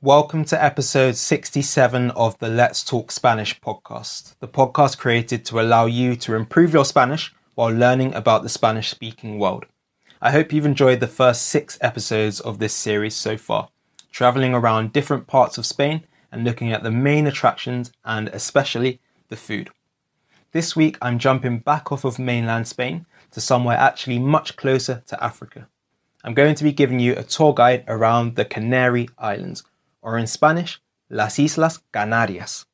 Welcome to episode 67 of the Let's Talk Spanish podcast, the podcast created to allow you to improve your Spanish while learning about the Spanish speaking world. I hope you've enjoyed the first six episodes of this series so far, traveling around different parts of Spain and looking at the main attractions and especially the food. This week I'm jumping back off of mainland Spain to somewhere actually much closer to Africa. I'm going to be giving you a tour guide around the Canary Islands or in Spanish, Las Islas Canarias.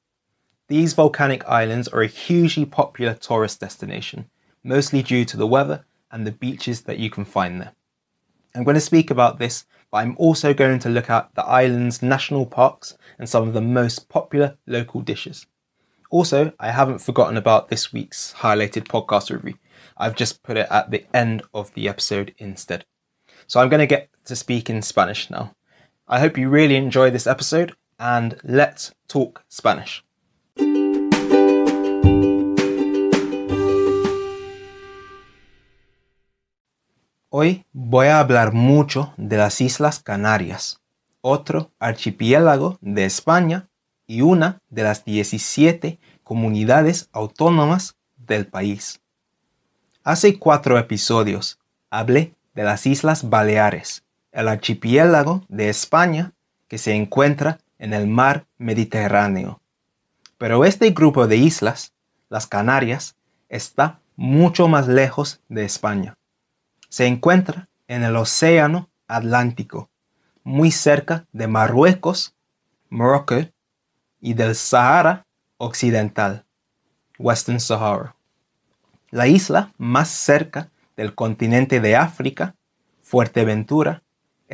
These volcanic islands are a hugely popular tourist destination, mostly due to the weather and the beaches that you can find there. I'm going to speak about this, but I'm also going to look at the island's national parks and some of the most popular local dishes. Also, I haven't forgotten about this week's highlighted podcast review. I've just put it at the end of the episode instead. So I'm going to get to speak in Spanish now. I hope you really enjoy this episode and let's talk Spanish. Hoy voy a hablar mucho de las Islas Canarias, otro archipiélago de España y una de las 17 comunidades autónomas del país. Hace cuatro episodios hablé de las Islas Baleares el archipiélago de España que se encuentra en el mar Mediterráneo. Pero este grupo de islas, las Canarias, está mucho más lejos de España. Se encuentra en el Océano Atlántico, muy cerca de Marruecos, Morocco, y del Sahara Occidental, Western Sahara. La isla más cerca del continente de África, Fuerteventura,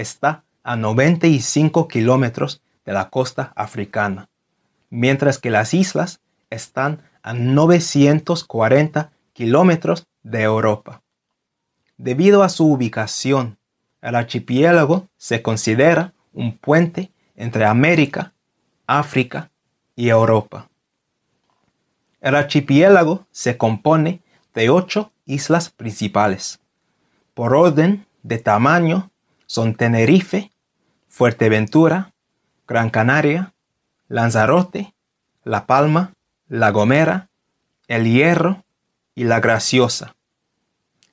está a 95 kilómetros de la costa africana, mientras que las islas están a 940 kilómetros de Europa. Debido a su ubicación, el archipiélago se considera un puente entre América, África y Europa. El archipiélago se compone de ocho islas principales. Por orden de tamaño son Tenerife, Fuerteventura, Gran Canaria, Lanzarote, La Palma, La Gomera, El Hierro y La Graciosa.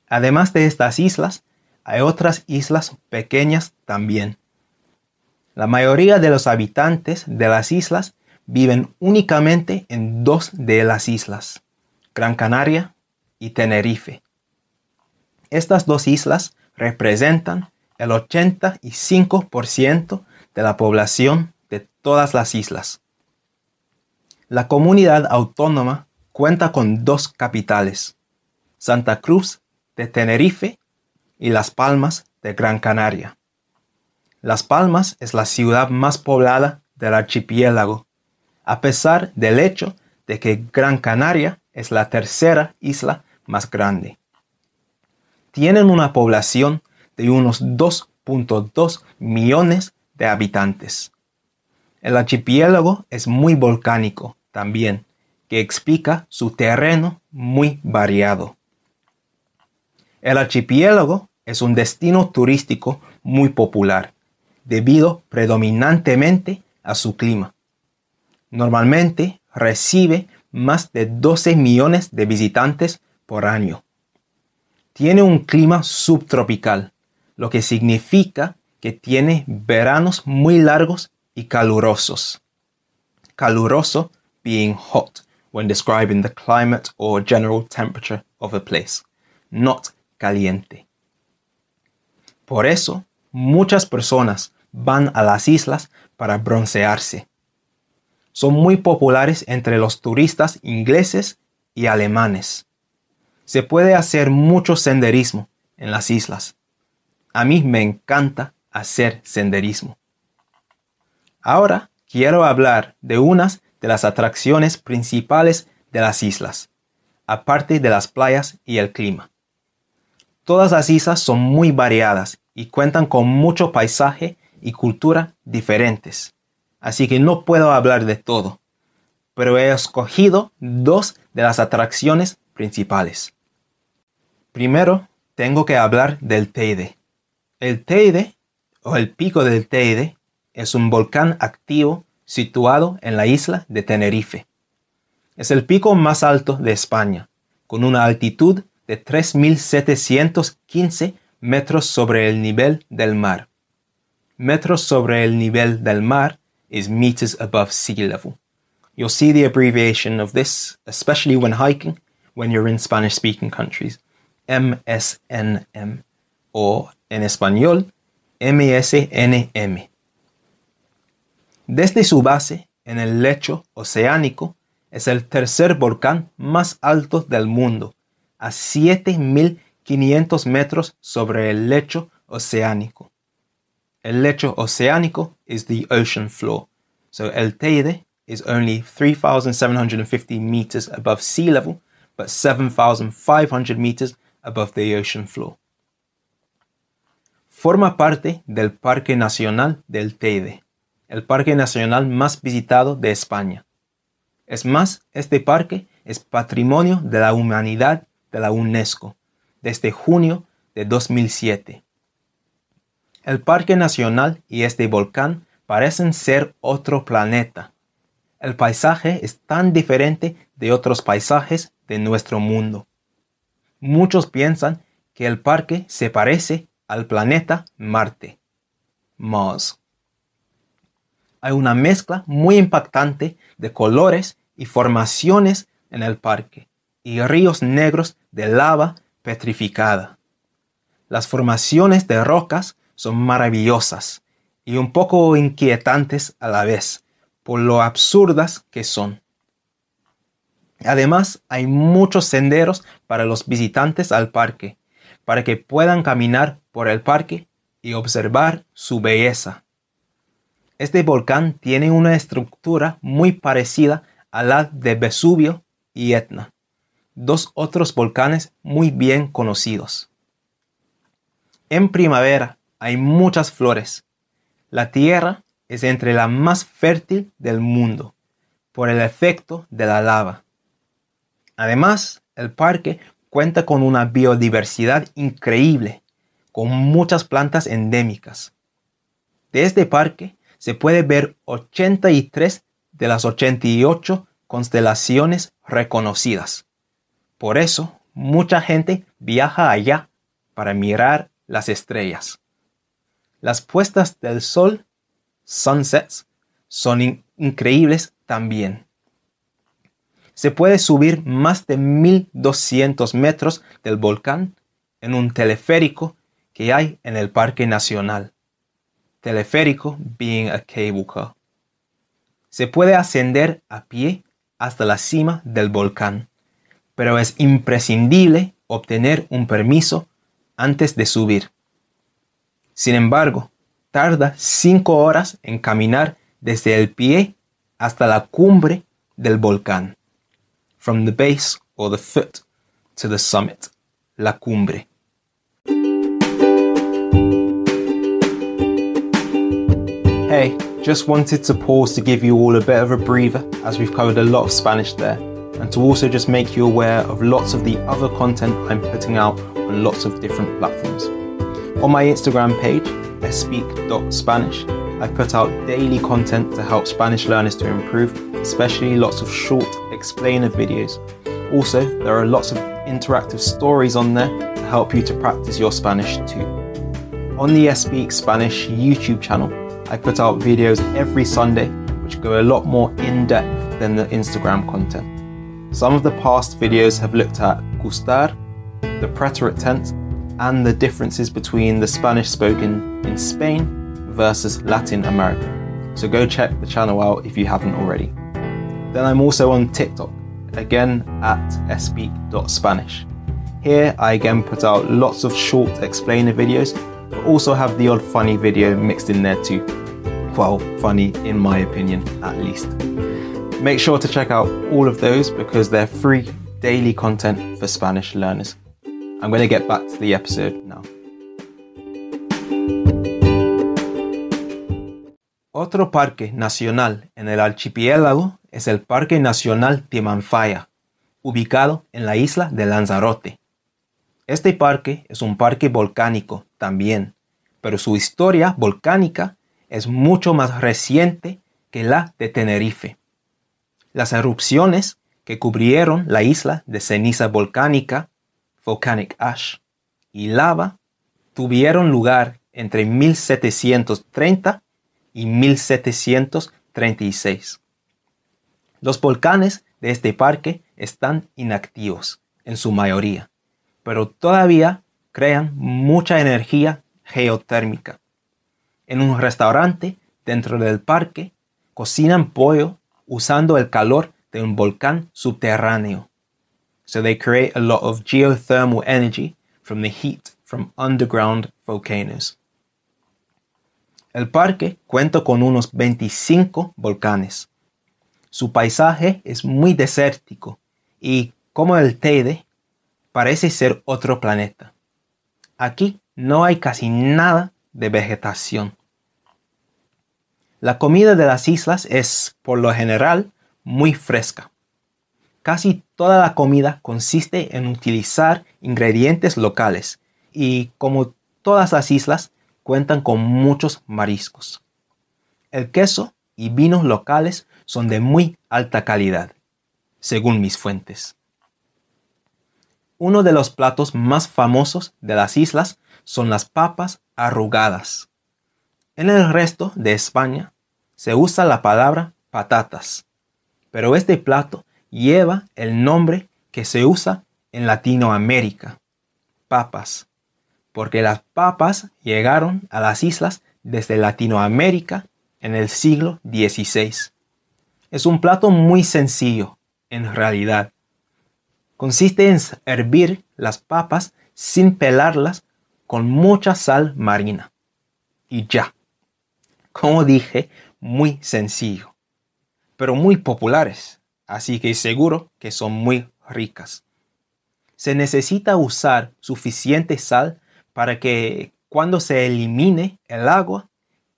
Además de estas islas, hay otras islas pequeñas también. La mayoría de los habitantes de las islas viven únicamente en dos de las islas, Gran Canaria y Tenerife. Estas dos islas representan el 85% de la población de todas las islas. La comunidad autónoma cuenta con dos capitales, Santa Cruz de Tenerife y Las Palmas de Gran Canaria. Las Palmas es la ciudad más poblada del archipiélago, a pesar del hecho de que Gran Canaria es la tercera isla más grande. Tienen una población de unos 2.2 millones de habitantes. El archipiélago es muy volcánico también, que explica su terreno muy variado. El archipiélago es un destino turístico muy popular, debido predominantemente a su clima. Normalmente recibe más de 12 millones de visitantes por año. Tiene un clima subtropical, lo que significa que tiene veranos muy largos y calurosos. Caluroso being hot when describing the climate or general temperature of a place, not caliente. Por eso, muchas personas van a las islas para broncearse. Son muy populares entre los turistas ingleses y alemanes. Se puede hacer mucho senderismo en las islas a mí me encanta hacer senderismo. Ahora quiero hablar de unas de las atracciones principales de las islas, aparte de las playas y el clima. Todas las islas son muy variadas y cuentan con mucho paisaje y cultura diferentes, así que no puedo hablar de todo, pero he escogido dos de las atracciones principales. Primero, tengo que hablar del Teide. El Teide, o el pico del Teide, es un volcán activo situado en la isla de Tenerife. Es el pico más alto de España, con una altitud de 3.715 metros sobre el nivel del mar. Metros sobre el nivel del mar is meters above sea level. You'll see the abbreviation of this, especially when hiking, when you're in Spanish speaking countries. MSNM, o en español, MSNM. Desde su base, en el lecho oceánico, es el tercer volcán más alto del mundo, a 7.500 metros sobre el lecho oceánico. El lecho oceánico is the ocean floor, so el Teide is only 3,750 meters above sea level, but 7,500 meters above the ocean floor. Forma parte del Parque Nacional del Teide el parque nacional más visitado de España. Es más, este parque es patrimonio de la humanidad de la UNESCO desde junio de 2007. El parque nacional y este volcán parecen ser otro planeta. El paisaje es tan diferente de otros paisajes de nuestro mundo. Muchos piensan que el parque se parece al planeta Marte, Mars hay una mezcla muy impactante de colores y formaciones en el parque y ríos negros de lava petrificada. Las formaciones de rocas son maravillosas y un poco inquietantes a la vez por lo absurdas que son. Además, hay muchos senderos para los visitantes al parque, para que puedan caminar por el parque y observar su belleza. Este volcán tiene una estructura muy parecida a la de Vesubio y Etna, dos otros volcanes muy bien conocidos. En primavera hay muchas flores. La tierra es entre la más fértil del mundo por el efecto de la lava. Además, el parque cuenta con una biodiversidad increíble, con muchas plantas endémicas. De este parque se puede ver 83 de las 88 constelaciones reconocidas. Por eso, mucha gente viaja allá para mirar las estrellas. Las puestas del sol, sunsets, son increíbles también. Se puede subir más de 1200 metros del volcán en un teleférico que hay en el Parque Nacional teleférico being a cable car. Se puede ascender a pie hasta la cima del volcán, pero es imprescindible obtener un permiso antes de subir. Sin embargo, tarda 5 horas en caminar desde el pie hasta la cumbre del volcán. From the base or the foot to the summit, la cumbre. Hey, just wanted to pause to give you all a bit of a breather as we've covered a lot of Spanish there, and to also just make you aware of lots of the other content I'm putting out on lots of different platforms. On my Instagram page, speak.spanish, I put out daily content to help Spanish learners to improve, especially lots of short explainer videos. Also, there are lots of interactive stories on there to help you to practice your Spanish too. On the Speak Spanish YouTube channel, I put out videos every Sunday which go a lot more in depth than the Instagram content. Some of the past videos have looked at gustar, the preterite tense, and the differences between the Spanish spoken in Spain versus Latin America. So go check the channel out if you haven't already. Then I'm also on TikTok, again at speak.spanish. Here I again put out lots of short explainer videos but also have the odd funny video mixed in there too. Well, funny in my opinion, at least. Make sure to check out all of those because they're free daily content for Spanish learners. I'm going to get back to the episode now. Otro parque nacional en el archipiélago es el Parque Nacional Timanfaya, ubicado en la isla de Lanzarote. Este parque es un parque volcánico también, pero su historia volcánica es mucho más reciente que la de Tenerife. Las erupciones que cubrieron la isla de ceniza volcánica, volcanic ash, y lava tuvieron lugar entre 1730 y 1736. Los volcanes de este parque están inactivos en su mayoría, pero todavía crean mucha energía geotérmica. En un restaurante dentro del parque cocinan pollo usando el calor de un volcán subterráneo. So they create a lot of geothermal energy from the heat from underground volcanoes. El parque cuenta con unos 25 volcanes. Su paisaje es muy desértico y, como el Teide, parece ser otro planeta. Aquí no hay casi nada de vegetación. La comida de las islas es, por lo general, muy fresca. Casi toda la comida consiste en utilizar ingredientes locales y, como todas las islas, cuentan con muchos mariscos. El queso y vinos locales son de muy alta calidad, según mis fuentes. Uno de los platos más famosos de las islas son las papas arrugadas. En el resto de España se usa la palabra patatas, pero este plato lleva el nombre que se usa en Latinoamérica, papas porque las papas llegaron a las islas desde Latinoamérica en el siglo XVI. Es un plato muy sencillo, en realidad. Consiste en hervir las papas sin pelarlas con mucha sal marina. Y ya. Como dije, muy sencillo. Pero muy populares, así que seguro que son muy ricas. Se necesita usar suficiente sal para que cuando se elimine el agua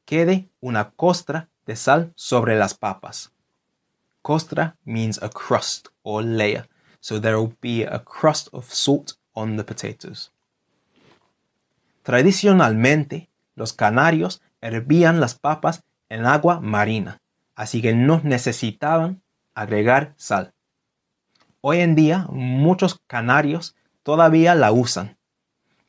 quede una costra de sal sobre las papas. Costra means a crust or layer, so there will be a crust of salt on the potatoes. Tradicionalmente, los canarios hervían las papas en agua marina, así que no necesitaban agregar sal. Hoy en día muchos canarios todavía la usan,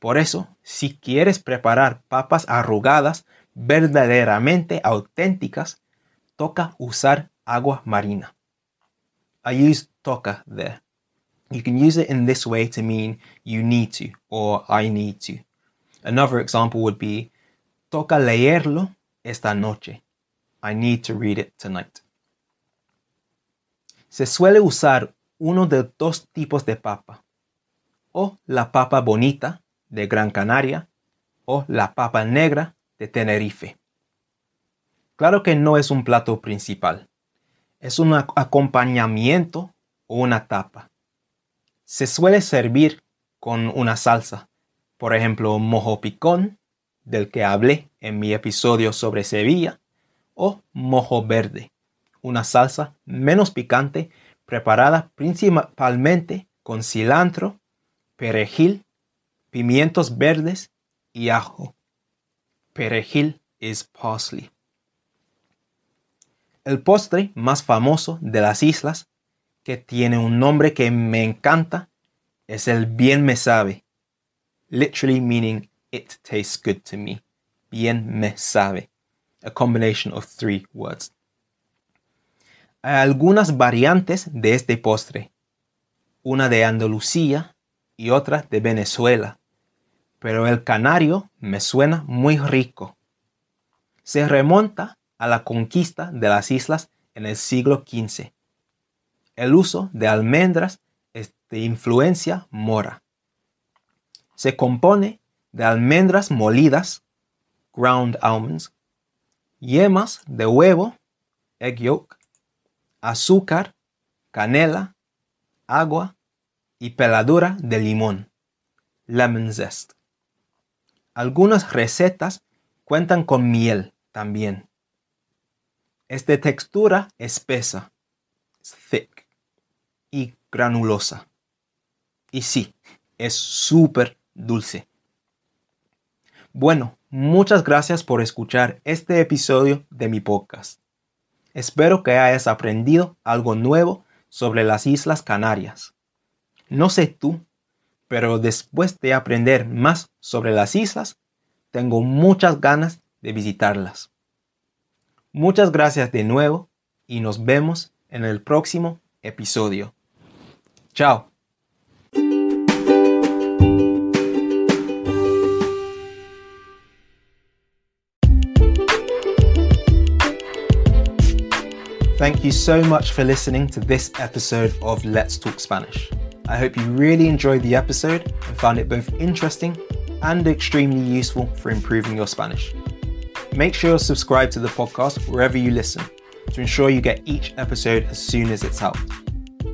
por eso, si quieres preparar papas arrugadas verdaderamente auténticas, toca usar agua marina. I use toca there. You can use it in this way to mean you need to or I need to. Another example would be toca leerlo esta noche. I need to read it tonight. Se suele usar uno de dos tipos de papa. O la papa bonita, de Gran Canaria o la papa negra de Tenerife. Claro que no es un plato principal, es un acompañamiento o una tapa. Se suele servir con una salsa, por ejemplo, mojo picón, del que hablé en mi episodio sobre Sevilla, o mojo verde, una salsa menos picante preparada principalmente con cilantro, perejil pimientos verdes y ajo. Perejil es parsley. El postre más famoso de las islas, que tiene un nombre que me encanta, es el bien me sabe. Literally meaning it tastes good to me. Bien me sabe. A combination of three words. Hay algunas variantes de este postre. Una de Andalucía y otra de Venezuela pero el canario me suena muy rico. Se remonta a la conquista de las islas en el siglo XV. El uso de almendras es de influencia mora. Se compone de almendras molidas, ground almonds, yemas de huevo, egg yolk, azúcar, canela, agua y peladura de limón, lemon zest. Algunas recetas cuentan con miel también. Es de textura espesa, thick y granulosa. Y sí, es súper dulce. Bueno, Muchas gracias por escuchar este episodio de mi podcast. Espero que hayas aprendido algo nuevo sobre las Islas Canarias. No sé tú, pero después de aprender más sobre las islas, tengo muchas ganas de visitarlas. Muchas gracias de nuevo y nos vemos en el próximo episodio. Chao. Thank you so much for listening to this episode of Let's Talk Spanish. I hope you really enjoyed the episode and found it both interesting and extremely useful for improving your Spanish. Make sure you're subscribed to the podcast wherever you listen to ensure you get each episode as soon as it's out.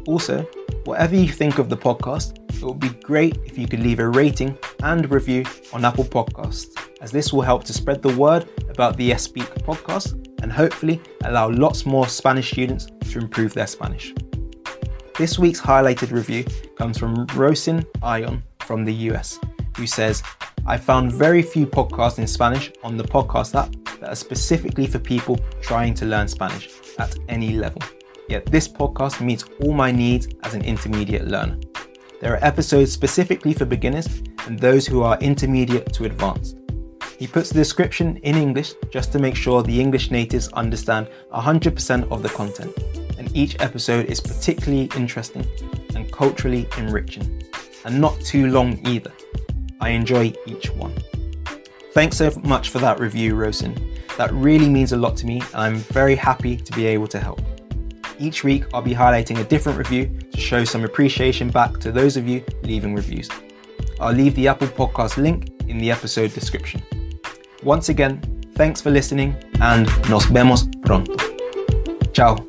Also, whatever you think of the podcast, it would be great if you could leave a rating and review on Apple Podcasts, as this will help to spread the word about the Yes Speak podcast and hopefully allow lots more Spanish students to improve their Spanish. This week's highlighted review comes from Rosin Ion from the US, who says, I found very few podcasts in Spanish on the podcast app that are specifically for people trying to learn Spanish at any level. Yet this podcast meets all my needs as an intermediate learner. There are episodes specifically for beginners and those who are intermediate to advanced. He puts the description in English just to make sure the English natives understand 100% of the content, each episode is particularly interesting and culturally enriching, and not too long either. I enjoy each one. Thanks so much for that review, Rosin. That really means a lot to me, and I'm very happy to be able to help. Each week, I'll be highlighting a different review to show some appreciation back to those of you leaving reviews. I'll leave the Apple Podcast link in the episode description. Once again, thanks for listening and nos vemos pronto. Ciao.